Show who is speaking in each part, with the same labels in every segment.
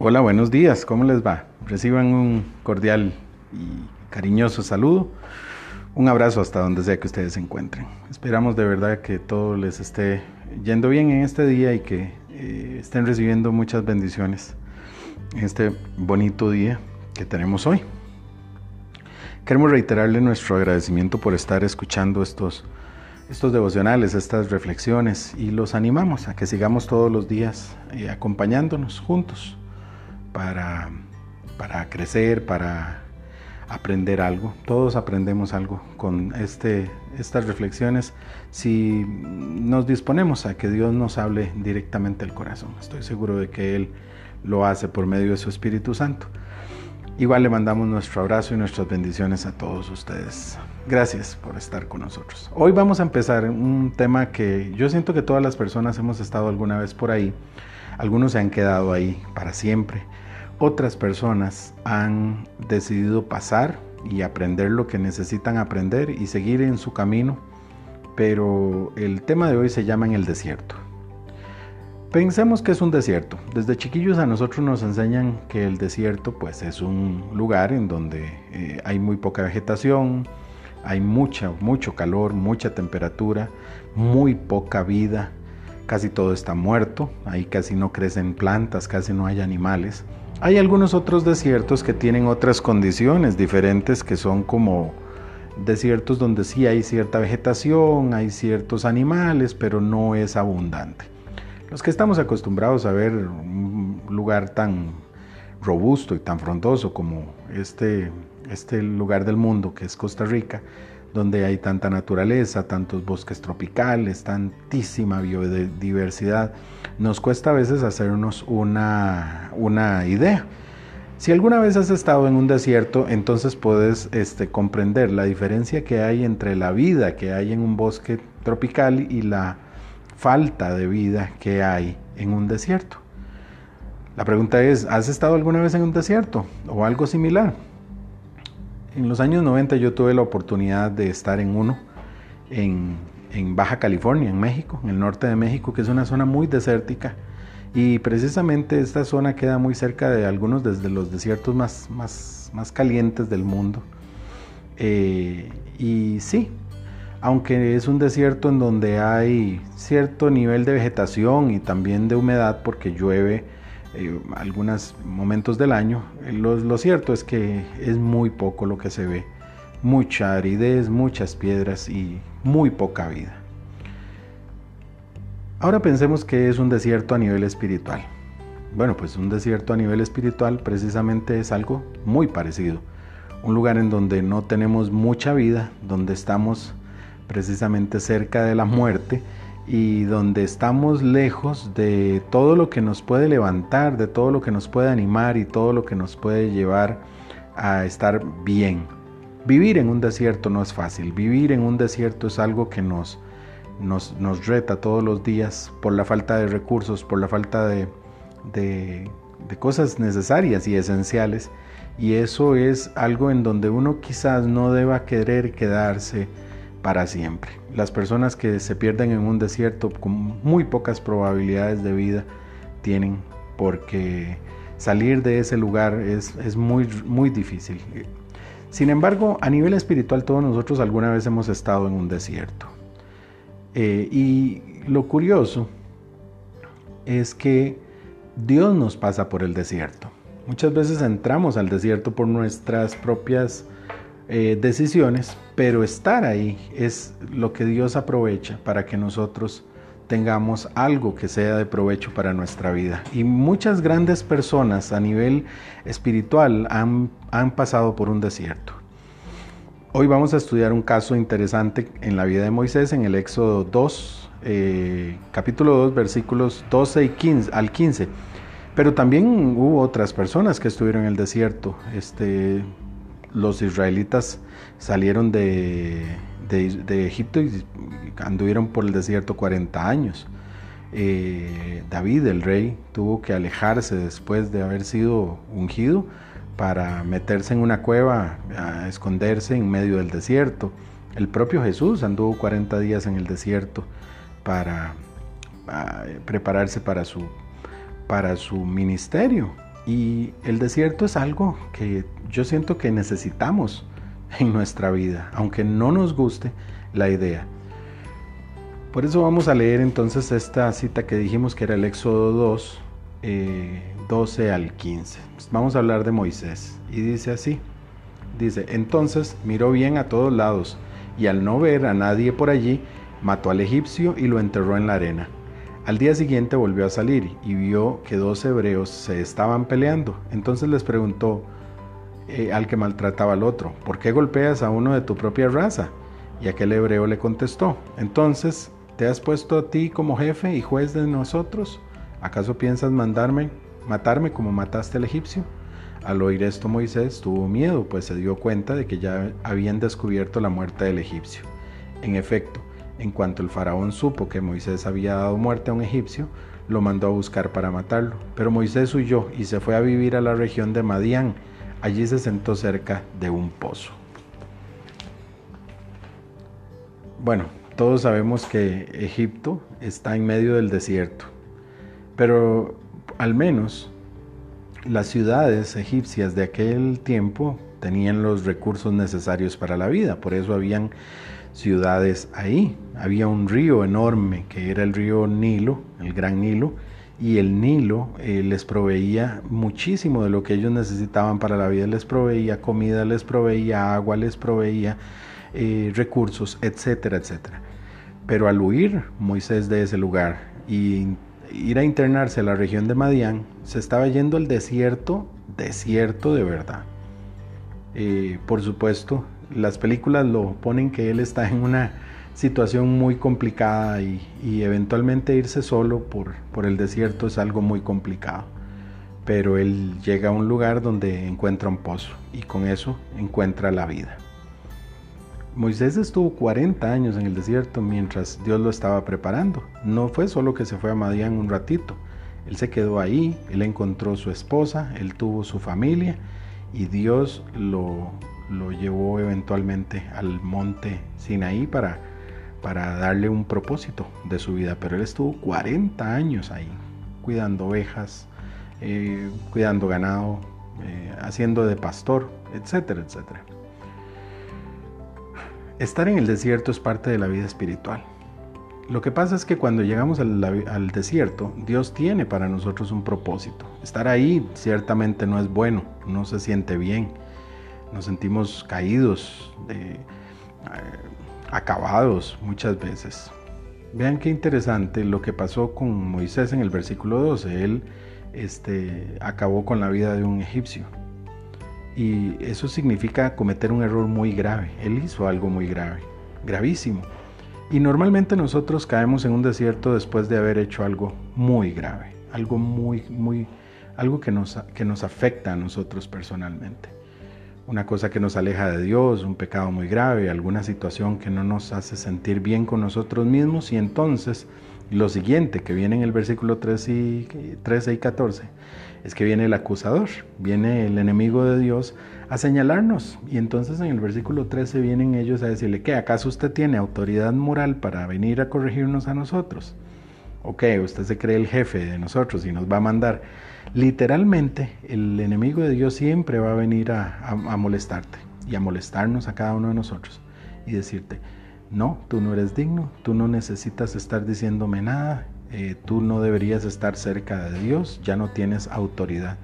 Speaker 1: Hola, buenos días, ¿cómo les va? Reciban un cordial y cariñoso saludo, un abrazo hasta donde sea que ustedes se encuentren. Esperamos de verdad que todo les esté yendo bien en este día y que eh, estén recibiendo muchas bendiciones en este bonito día que tenemos hoy. Queremos reiterarle nuestro agradecimiento por estar escuchando estos, estos devocionales, estas reflexiones y los animamos a que sigamos todos los días eh, acompañándonos juntos para, para crecer, para aprender algo. Todos aprendemos algo con este, estas reflexiones si nos disponemos a que Dios nos hable directamente al corazón. Estoy seguro de que Él lo hace por medio de su Espíritu Santo. Igual le mandamos nuestro abrazo y nuestras bendiciones a todos ustedes. Gracias por estar con nosotros. Hoy vamos a empezar un tema que yo siento que todas las personas hemos estado alguna vez por ahí. Algunos se han quedado ahí para siempre otras personas han decidido pasar y aprender lo que necesitan aprender y seguir en su camino, pero el tema de hoy se llama en el desierto. Pensemos que es un desierto. Desde chiquillos a nosotros nos enseñan que el desierto pues es un lugar en donde eh, hay muy poca vegetación, hay mucha, mucho calor, mucha temperatura, muy poca vida, casi todo está muerto, ahí casi no crecen plantas, casi no hay animales. Hay algunos otros desiertos que tienen otras condiciones diferentes que son como desiertos donde sí hay cierta vegetación, hay ciertos animales, pero no es abundante. Los que estamos acostumbrados a ver un lugar tan robusto y tan frondoso como este, este lugar del mundo que es Costa Rica, donde hay tanta naturaleza, tantos bosques tropicales, tantísima biodiversidad, nos cuesta a veces hacernos una, una idea. Si alguna vez has estado en un desierto, entonces puedes este, comprender la diferencia que hay entre la vida que hay en un bosque tropical y la falta de vida que hay en un desierto. La pregunta es, ¿has estado alguna vez en un desierto o algo similar? En los años 90 yo tuve la oportunidad de estar en uno en, Baja California, en México, en el norte de México, que es una zona muy desértica. Y precisamente esta zona queda muy cerca de algunos de los desiertos más, más, más calientes del mundo. Eh, y sí, aunque es un desierto en donde hay cierto nivel de vegetación y también de humedad porque llueve eh, algunos momentos del año, lo, cierto es que es muy poco lo que se ve. Mucha aridez, muchas piedras y muy poca vida. Ahora pensemos que es un desierto a nivel espiritual. Bueno, pues un desierto a nivel espiritual precisamente es algo muy parecido. Un lugar en donde no tenemos mucha vida, donde estamos precisamente cerca de la muerte y donde estamos lejos de todo lo que nos puede levantar, de todo lo que nos puede animar y todo lo que nos puede llevar a estar bien. Vivir en un desierto no es fácil, vivir en un desierto es algo que nos, nos, reta todos los días por la falta de recursos, por la falta de, de cosas necesarias y esenciales. Y eso es algo en donde uno quizás no deba querer quedarse para siempre. Las personas que se pierden en un desierto con muy pocas probabilidades de vida tienen porque salir de ese lugar es, muy, muy difícil. Sin embargo, a nivel espiritual todos nosotros alguna vez hemos estado en un desierto. Eh, y lo curioso es que Dios nos pasa por el desierto. Muchas veces entramos al desierto por nuestras propias eh, decisiones, pero estar ahí es lo que Dios aprovecha para que nosotros tengamos algo que sea de provecho para nuestra vida. Y muchas grandes personas a nivel espiritual han, han pasado por un desierto. Hoy vamos a estudiar un caso interesante en la vida de Moisés en el Éxodo 2, eh, capítulo 2, versículos 12 y 15, al 15. Pero también hubo otras personas que estuvieron en el desierto. Este, los israelitas salieron de, Egipto y anduvieron por el desierto 40 años. Eh, David, el rey, tuvo que alejarse después de haber sido ungido para meterse en una cueva, a esconderse en medio del desierto. El propio Jesús anduvo 40 días en el desierto para prepararse para su, para su ministerio. Y el desierto es algo que yo siento que necesitamos en nuestra vida, aunque no nos guste la idea. Por eso vamos a leer entonces esta cita que dijimos que era el Éxodo 2, 12 eh, al 15. Vamos a hablar de Moisés. Y dice así, dice, entonces miró bien a todos lados y al no ver a nadie por allí, mató al egipcio y lo enterró en la arena. Al día siguiente volvió a salir y vio que dos hebreos se estaban peleando. Entonces les preguntó eh, al que maltrataba al otro, ¿por qué golpeas a uno de tu propia raza? Y aquel hebreo le contestó, entonces, ¿te has puesto a ti como jefe y juez de nosotros? ¿Acaso piensas mandarme, matarme como mataste al egipcio? Al oír esto Moisés tuvo miedo, pues se dio cuenta de que ya habían descubierto la muerte del egipcio. En efecto, en cuanto el faraón supo que Moisés había dado muerte a un egipcio, lo mandó a buscar para matarlo. Pero Moisés huyó y se fue a vivir a la región de Madián. Allí se sentó cerca de un pozo. Bueno, todos sabemos que Egipto está en medio del desierto, pero al menos las ciudades egipcias de aquel tiempo tenían los recursos necesarios para la vida, por eso habían ciudades ahí. Había un río enorme que era el río Nilo, el gran Nilo, y el Nilo eh, les proveía muchísimo de lo que ellos necesitaban para la vida, les proveía comida, les proveía agua, les proveía eh, recursos, etcétera, etcétera. Pero al huir Moisés de ese lugar y ir a internarse a la región de Madián, se estaba yendo al desierto, desierto de verdad. Eh, por supuesto, las películas lo ponen que él está en una situación muy complicada y, eventualmente irse solo por, el desierto es algo muy complicado. Pero él llega a un lugar donde encuentra un pozo y con eso encuentra la vida. Moisés estuvo 40 años en el desierto mientras Dios lo estaba preparando. No fue solo que se fue a Madián un ratito. Él se quedó ahí, él encontró su esposa, él tuvo su familia y Dios lo, lo llevó eventualmente al monte Sinaí para, para darle un propósito de su vida. Pero él estuvo 40 años ahí, cuidando ovejas, eh, cuidando ganado, eh, haciendo de pastor, etcétera, etcétera. Estar en el desierto es parte de la vida espiritual. Lo que pasa es que cuando llegamos al, desierto, Dios tiene para nosotros un propósito. Estar ahí ciertamente no es bueno, no se siente bien. Nos sentimos caídos, eh, acabados muchas veces. Vean qué interesante lo que pasó con Moisés en el versículo 12. Él este, acabó con la vida de un egipcio. Y eso significa cometer un error muy grave. Él hizo algo muy grave, gravísimo. Y normalmente nosotros caemos en un desierto después de haber hecho algo muy grave, algo muy, muy, algo que nos, que nos afecta a nosotros personalmente. Una cosa que nos aleja de Dios, un pecado muy grave, alguna situación que no nos hace sentir bien con nosotros mismos y entonces lo siguiente que viene en el versículo 13 y, 13 y 14 es que viene el acusador, viene el enemigo de Dios a señalarnos. Y entonces en el versículo 13 vienen ellos a decirle, ¿qué? ¿Acaso usted tiene autoridad moral para venir a corregirnos a nosotros? Ok, usted se cree el jefe de nosotros y nos va a mandar. Literalmente, el enemigo de Dios siempre va a venir a, a molestarte y a molestarnos a cada uno de nosotros y decirte, no, tú no eres digno, tú no necesitas estar diciéndome nada, eh, tú no deberías estar cerca de Dios, ya no tienes autoridad.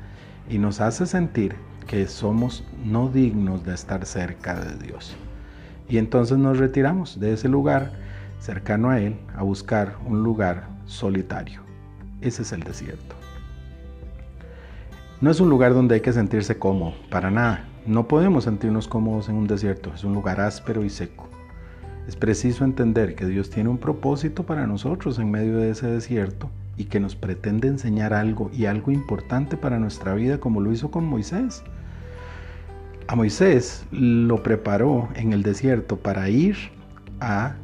Speaker 1: Y nos hace sentir que somos no dignos de estar cerca de Dios. Y entonces nos retiramos de ese lugar cercano a Él a buscar un lugar solitario. Ese es el desierto. No es un lugar donde hay que sentirse cómodo, para nada. No podemos sentirnos cómodos en un desierto, es un lugar áspero y seco. Es preciso entender que Dios tiene un propósito para nosotros en medio de ese desierto y que nos pretende enseñar algo y algo importante para nuestra vida como lo hizo con Moisés. A Moisés lo preparó en el desierto para ir a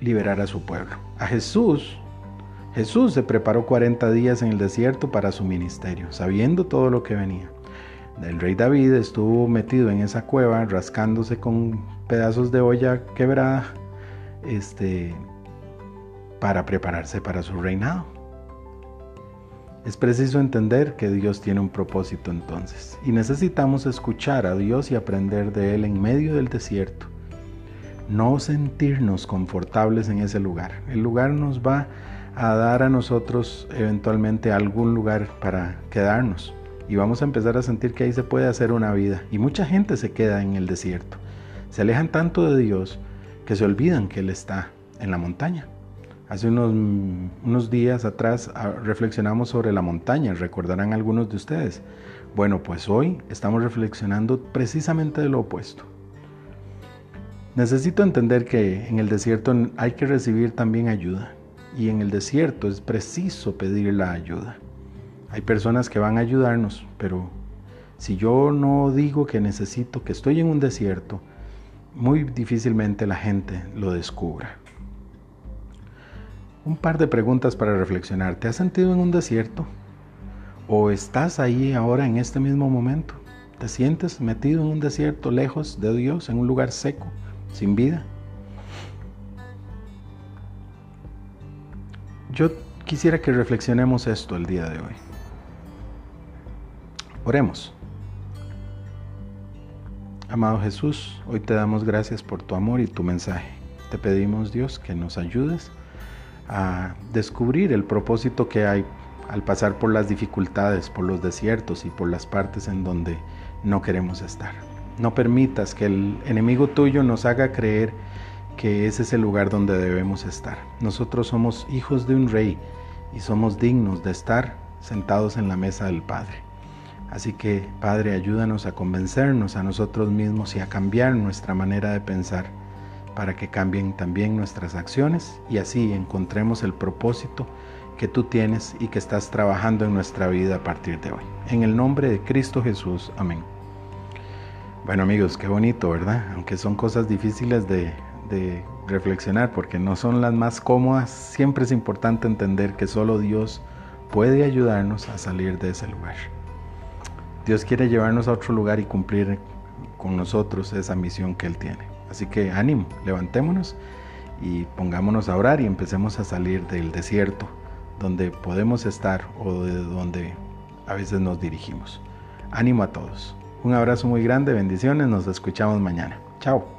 Speaker 1: liberar a su pueblo. A Jesús, Jesús se preparó 40 días en el desierto para su ministerio, sabiendo todo lo que venía. El rey David estuvo metido en esa cueva rascándose con pedazos de olla quebrada este, para prepararse para su reinado. Es preciso entender que Dios tiene un propósito entonces y necesitamos escuchar a Dios y aprender de Él en medio del desierto. No sentirnos confortables en ese lugar. El lugar nos va a dar a nosotros eventualmente algún lugar para quedarnos y vamos a empezar a sentir que ahí se puede hacer una vida. Y mucha gente se queda en el desierto. Se alejan tanto de Dios que se olvidan que Él está en la montaña. Hace unos, unos días atrás ah, reflexionamos sobre la montaña, recordarán algunos de ustedes. Bueno, pues hoy estamos reflexionando precisamente de lo opuesto. Necesito entender que en el desierto hay que recibir también ayuda y en el desierto es preciso pedir la ayuda. Hay personas que van a ayudarnos, pero si yo no digo que necesito, que estoy en un desierto, muy difícilmente la gente lo descubra. Un par de preguntas para reflexionar. ¿Te has sentido en un desierto? ¿O estás ahí ahora en este mismo momento? ¿Te sientes metido en un desierto lejos de Dios, en un lugar seco, sin vida? Yo quisiera que reflexionemos esto el día de hoy. Oremos. Amado Jesús, hoy te damos gracias por tu amor y tu mensaje. Te pedimos Dios que nos ayudes a descubrir el propósito que hay al pasar por las dificultades, por los desiertos y por las partes en donde no queremos estar. No permitas que el enemigo tuyo nos haga creer que ese es el lugar donde debemos estar. Nosotros somos hijos de un rey y somos dignos de estar sentados en la mesa del Padre. Así que, Padre, ayúdanos a convencernos a nosotros mismos y a cambiar nuestra manera de pensar para que cambien también nuestras acciones y así encontremos el propósito que tú tienes y que estás trabajando en nuestra vida a partir de hoy. En el nombre de Cristo Jesús, amén. Bueno amigos, qué bonito, ¿verdad? Aunque son cosas difíciles de, reflexionar porque no son las más cómodas, siempre es importante entender que solo Dios puede ayudarnos a salir de ese lugar. Dios quiere llevarnos a otro lugar y cumplir con nosotros esa misión que Él tiene. Así que ánimo, levantémonos y pongámonos a orar y empecemos a salir del desierto donde podemos estar o de donde a veces nos dirigimos. Ánimo a todos. Un abrazo muy grande, bendiciones, nos escuchamos mañana. Chao.